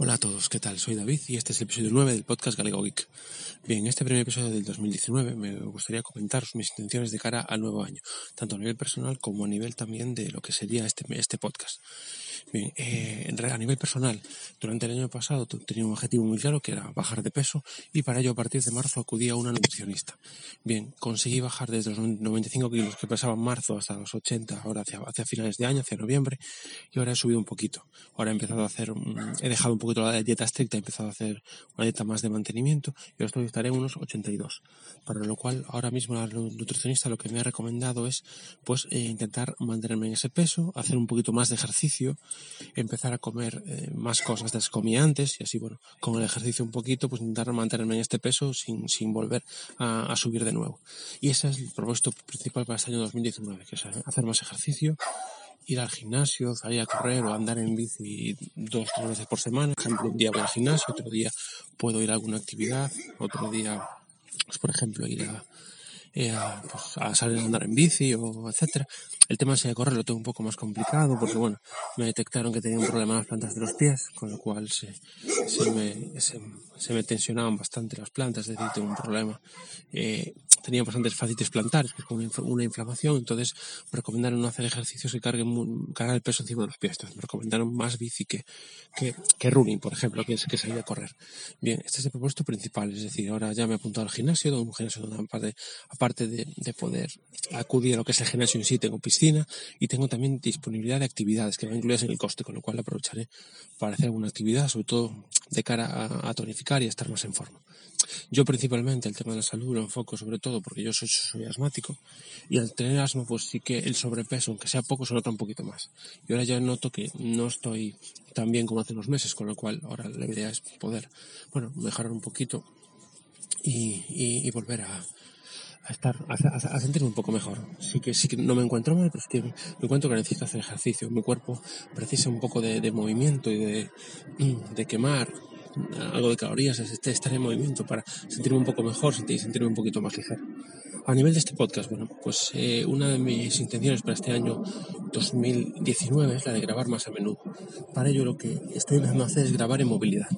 Hola a todos, ¿qué tal? Soy David y este es el episodio 9 del podcast Galego Geek. Bien, en este primer episodio del 2019 me gustaría comentaros mis intenciones de cara al nuevo año, tanto a nivel personal como a nivel también de lo que sería este, este podcast. Bien, eh, a nivel personal, durante el año pasado tenía un objetivo muy claro que era bajar de peso y para ello a partir de marzo acudí a una nutricionista. Bien, conseguí bajar desde los 95 kilos que pesaba en marzo hasta los 80, ahora hacia, hacia finales de año, hacia noviembre, y ahora he subido un poquito. Ahora he empezado a hacer, he dejado un poquito la dieta estricta, he empezado a hacer una dieta más de mantenimiento y ahora estaré en unos 82. Para lo cual ahora mismo la nutricionista lo que me ha recomendado es pues eh, intentar mantenerme en ese peso, hacer un poquito más de ejercicio, empezar a comer eh, más cosas de las que comía antes y así, bueno, con el ejercicio un poquito, pues intentar mantenerme en este peso sin, sin volver a, subir de nuevo. Y ese es el propósito principal para este año 2019, que es hacer más ejercicio, ir al gimnasio, salir a correr o andar en bici dos, tres veces por semana. Por ejemplo, un día voy al gimnasio, otro día puedo ir a alguna actividad, otro día, pues, por ejemplo, ir a, eh, a, pues, a, salir a andar en bici o etcétera. El tema de correr lo tengo un poco más complicado porque bueno, me detectaron que tenía un problema en las plantas de los pies, con lo cual se, se, me, se, se me tensionaban bastante las plantas, es decir, tengo un problema. Eh, tenía bastantes facitis plantares, que es como una inflamación, entonces me recomendaron no hacer ejercicios que carguen cargar el peso encima de los pies. Entonces me recomendaron más bici que, que, que running, por ejemplo, que, que salir a correr. Bien, este es el propósito principal, es decir, ahora ya me he apuntado al gimnasio, un gimnasio donde aparte, aparte de, de poder acudir a lo que es el gimnasio en sí, tengo piscina y tengo también disponibilidad de actividades que van incluidas en el coste, con lo cual aprovecharé para hacer alguna actividad, sobre todo de cara a, a tonificar y a estar más en forma. Yo principalmente el tema de la salud lo enfoco sobre todo porque yo soy, soy asmático y al tener asma pues sí que el sobrepeso, aunque sea poco, se nota un poquito más. Y ahora ya noto que no estoy tan bien como hace unos meses, con lo cual ahora la idea es poder, bueno, mejorar un poquito y, y, y volver a, a estar, a, a, a, sentirme un poco mejor. Sí que, sí que no me encuentro mal, pero es que me encuentro que necesito hacer ejercicio. Mi cuerpo precisa un poco de, de movimiento y de, de quemar algo de calorías, este, estar en movimiento para sentirme un poco mejor, sentir, sentirme un poquito más ligero. A nivel de este podcast, bueno, pues eh, una de mis intenciones para este año 2019 es la de grabar más a menudo. Para ello lo que estoy a hacer es grabar en movilidad.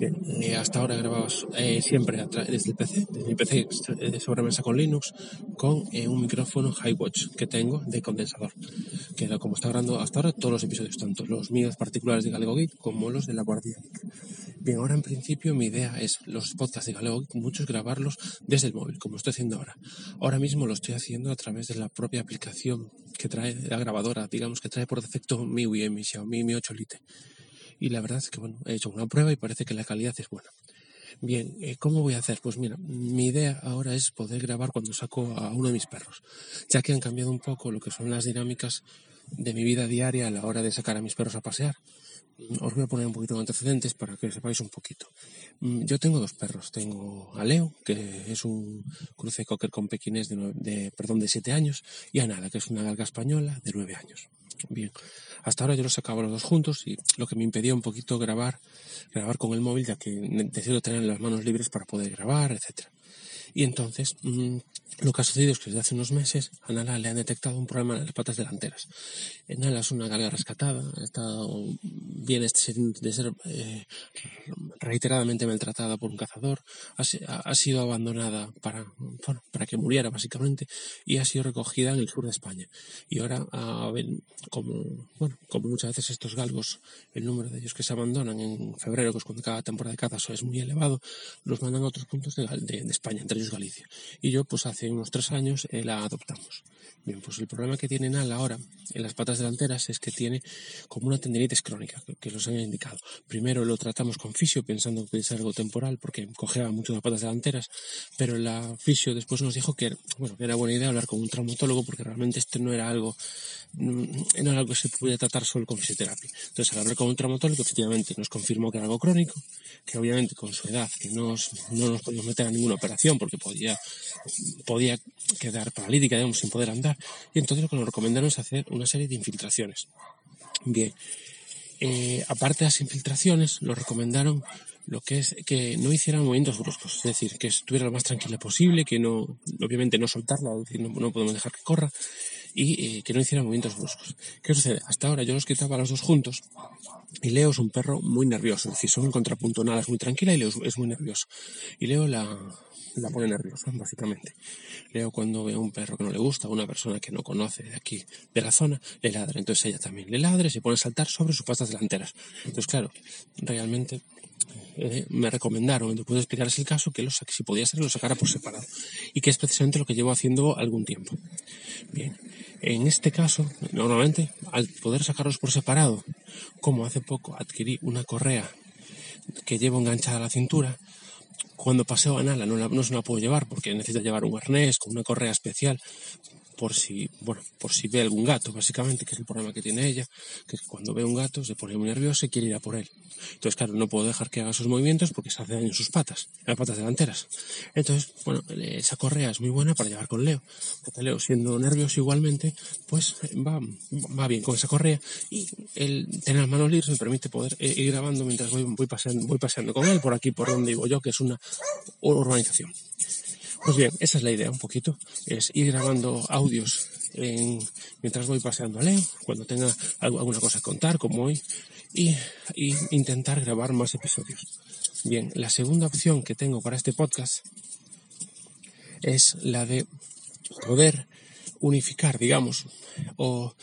Eh, hasta ahora grababa eh, siempre desde el PC, desde mi PC de sobremesa con Linux, con eh, un micrófono Highwatch que tengo de condensador, que era como está grabando hasta ahora todos los episodios, tanto los míos particulares de Galego Geek como los de la Guardia. Bien, ahora en principio mi idea es los podcasts de Galego muchos grabarlos desde el móvil, como estoy haciendo ahora. Ahora mismo lo estoy haciendo a través de la propia aplicación que trae la grabadora, digamos que trae por defecto MIUI, mi Xiaomi Mi 8 Lite y la verdad es que bueno, he hecho una prueba y parece que la calidad es buena. Bien, eh, ¿cómo voy a hacer? Pues mira, mi idea ahora es poder grabar cuando saco a uno de mis perros, ya que han cambiado un poco lo que son las dinámicas de mi vida diaria a la hora de sacar a mis perros a pasear. Os voy a poner un poquito de antecedentes para que sepáis un poquito. Yo tengo dos perros. Tengo a Leo, que es un cruce cocker con pequinés de, de, perdón, de 7 años, y a Nada, que es una galga española de 9 años. Bien, hasta ahora yo los sacaba los dos juntos y lo que me impedía un poquito grabar, grabar con el móvil, ya que decido tener las manos libres para poder grabar, etcétera. Y entonces, mmm, lo que ha sucedido es que desde hace unos meses a Nala le han detectado un problema en las patas delanteras. Nala es una galga rescatada, ha estado, viene de ser eh, reiteradamente maltratada por un cazador, ha, ha, sido abandonada para, bueno, para que muriera básicamente y ha sido recogida en el sur de España. Y ahora, como, bueno, como muchas veces estos galgos, el número de ellos que se abandonan en febrero, que es cuando cada temporada de caza es muy elevado, los mandan a otros puntos de, de, de España, entre ellos Galicia. Y yo, pues hace unos tres años eh, la adoptamos. Bien, pues el problema que tiene Nala ahora en las patas delanteras es que tiene como una tendinitis crónica, que, los han indicado. Primero lo tratamos con fisio, pensando que es algo temporal, porque cojeaba mucho las patas delanteras, pero la fisio después nos dijo que, bueno, que era buena idea hablar con un traumatólogo, porque realmente esto no era algo, no era algo que se pudiera tratar solo con fisioterapia. Entonces, al hablar con un traumatólogo, efectivamente nos confirmó que era algo crónico, que obviamente con su edad, que no, no nos podíamos meter a ninguna operación, porque podía, podía quedar paralítica, digamos, sin poder andar. Y entonces lo que nos recomendaron es hacer una serie de infiltraciones. Bien, eh, aparte de las infiltraciones, nos recomendaron lo que es que no hiciera movimientos bruscos, es decir, que estuviera lo más tranquila posible, que no, obviamente no soltarla, es decir, no, no podemos dejar que corra, y que no hiciera movimientos bruscos. ¿Qué sucede? Hasta ahora yo los quitaba los dos juntos y Leo es un perro muy nervioso, es decir, son un contrapunto, nada es muy tranquila y Leo es muy nervioso. Y Leo la, la pone nerviosa, básicamente. Leo cuando ve a un perro que no le gusta, a una persona que no conoce de aquí, de la zona, le ladra. Entonces ella también le ladra y se pone a saltar sobre sus patas delanteras. Entonces, claro, realmente eh, me recomendaron, después de explicarles el caso, que si podía ser lo sacara por separado. Y que es precisamente lo que llevo haciendo algún tiempo. Bien, en este caso, normalmente, al poder sacarlos por separado, como hace poco adquirí una correa que llevo enganchada a la cintura, cuando paseo a Nala no, no se la puedo llevar porque necesita llevar un arnés con una correa especial por si, bueno, por si ve algún gato, básicamente, que es el problema que tiene ella, que cuando ve un gato se pone muy nerviosa y quiere ir a por él. Entonces, claro, no puedo dejar que haga sus movimientos porque se hace daño en sus patas, en las patas delanteras. Entonces, bueno, esa correa es muy buena para llevar con Leo, porque Leo, siendo nervioso igualmente, pues va, va bien con esa correa y el tener las manos libres me permite poder eh, ir grabando mientras voy, voy, paseando, voy paseando con él por aquí, por donde digo yo, que es una urbanización. Pues bien, esa es la idea un poquito, es ir grabando audios mientras voy paseando a Leo, cuando tenga alguna cosa que contar, como hoy, y, y, intentar grabar más episodios. Bien, la segunda opción que tengo para este podcast es la de poder unificar, digamos, o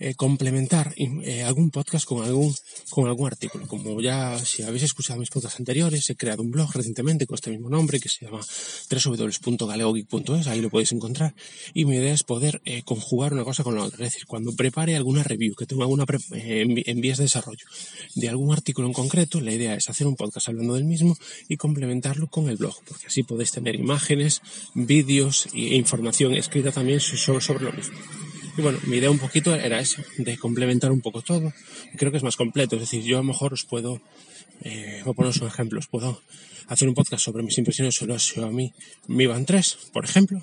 eh, complementar eh, algún podcast con algún, con algún artículo. Como ya, si habéis escuchado mis podcasts anteriores, he creado un blog recientemente con este mismo nombre que se llama www.galeogeek.es, ahí lo podéis encontrar. Y mi idea es poder eh, conjugar una cosa con la otra. Es decir, cuando prepare alguna review, que tengo alguna en vías de desarrollo, de algún artículo en concreto, la idea es hacer un podcast hablando del mismo y complementarlo con el blog, porque así podéis tener imágenes, vídeos e información escrita también sobre lo mismo. Y bueno, mi idea un poquito era eso, de complementar un poco todo. Creo que es más completo, es decir, yo a lo mejor os puedo, eh, voy a poneros un ejemplo, os puedo hacer un podcast sobre mis impresiones sobre a Xiaomi Mi Band 3, por ejemplo,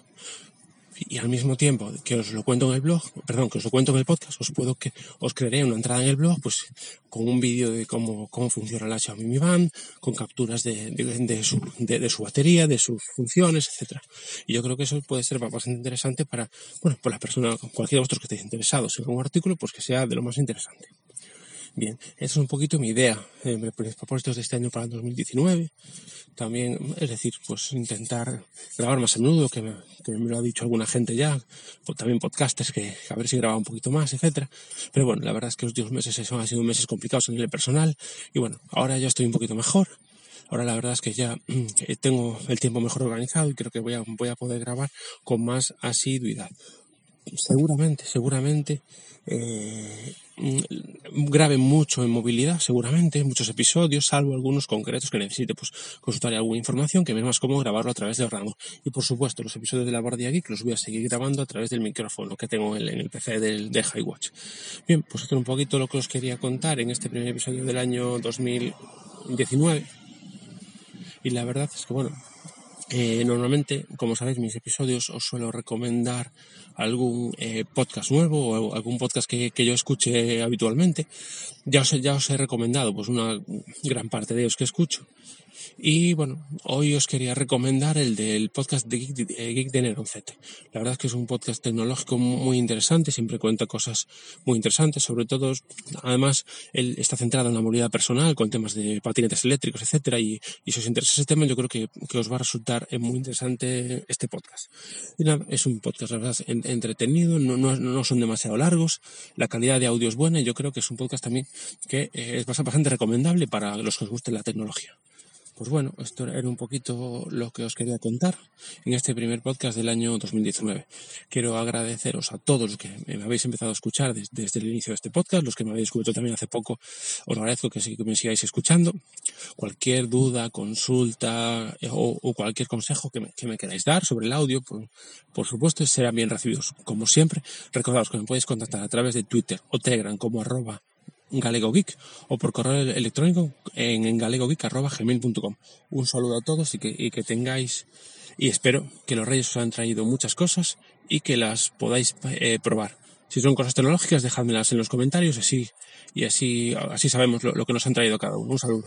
y al mismo tiempo que os lo cuento en el blog, perdón, que os lo cuento en el podcast, os puedo que os crearé una entrada en el blog, pues con un vídeo de cómo, cómo funciona la Xiaomi Mi Band, con capturas de, de, su, de, su batería, de sus funciones, etcétera. Y yo creo que eso puede ser bastante interesante para, bueno, por las personas, cualquiera de vosotros que estéis interesados en un artículo, pues que sea de lo más interesante. Bien, esa es un poquito mi idea, eh, mis propósitos de este año para el 2019. También, es decir, pues intentar grabar más a menudo, que me, que me lo ha dicho alguna gente ya, también podcasters, que a ver si graba un poquito más, etcétera. Pero bueno, la verdad es que los últimos meses han sido meses complicados a nivel personal y bueno, ahora ya estoy un poquito mejor. Ahora la verdad es que ya eh, tengo el tiempo mejor organizado y creo que voy a, voy a poder grabar con más asiduidad. Seguramente, seguramente eh, grabe mucho en movilidad, seguramente, muchos episodios, salvo algunos concretos que necesite pues, consultar alguna información, que me es más cómodo grabarlo a través del rango. Y por supuesto, los episodios de la Guardia Geek los voy a seguir grabando a través del micrófono que tengo en el, PC del, de Highwatch. Bien, pues esto es un poquito lo que os quería contar en este primer episodio del año 2019. Y la verdad es que, bueno, eh, normalmente, como sabéis, mis episodios os suelo recomendar algún eh, podcast nuevo o algún podcast que, que, yo escuche habitualmente. Ya os, ya os he recomendado pues una gran parte de ellos que escucho. Y bueno, hoy os quería recomendar el del podcast de Geek, de, Geek de. La verdad es que es un podcast tecnológico muy interesante, siempre cuenta cosas muy interesantes, sobre todo, además, él está centrado en la movilidad personal, con temas de patinetes eléctricos, etcétera, y, y si os interesa ese tema, yo creo que, que os va a resultar muy interesante este podcast. Es un podcast, la verdad, entretenido, no, no, no, son demasiado largos, la calidad de audio es buena y yo creo que es un podcast también que eh, es bastante recomendable para los que os guste la tecnología. Pues bueno, esto era un poquito lo que os quería contar en este primer podcast del año 2019. Quiero agradeceros a todos los que me habéis empezado a escuchar desde, el inicio de este podcast, los que me habéis escuchado también hace poco, os agradezco que, me sigáis escuchando. Cualquier duda, consulta eh, o, cualquier consejo que me, queráis dar sobre el audio, por, supuesto, serán bien recibidos. Como siempre, recordaos que me podéis contactar a través de Twitter o Telegram como arroba Galego Geek o por correo electrónico en, en galegogeek.gmail.com. Un saludo a todos y que, tengáis y espero que los reyes os han traído muchas cosas y que las podáis eh, probar. Si son cosas tecnológicas, dejádmelas en los comentarios así, y así, así sabemos lo que nos han traído cada uno. Un saludo.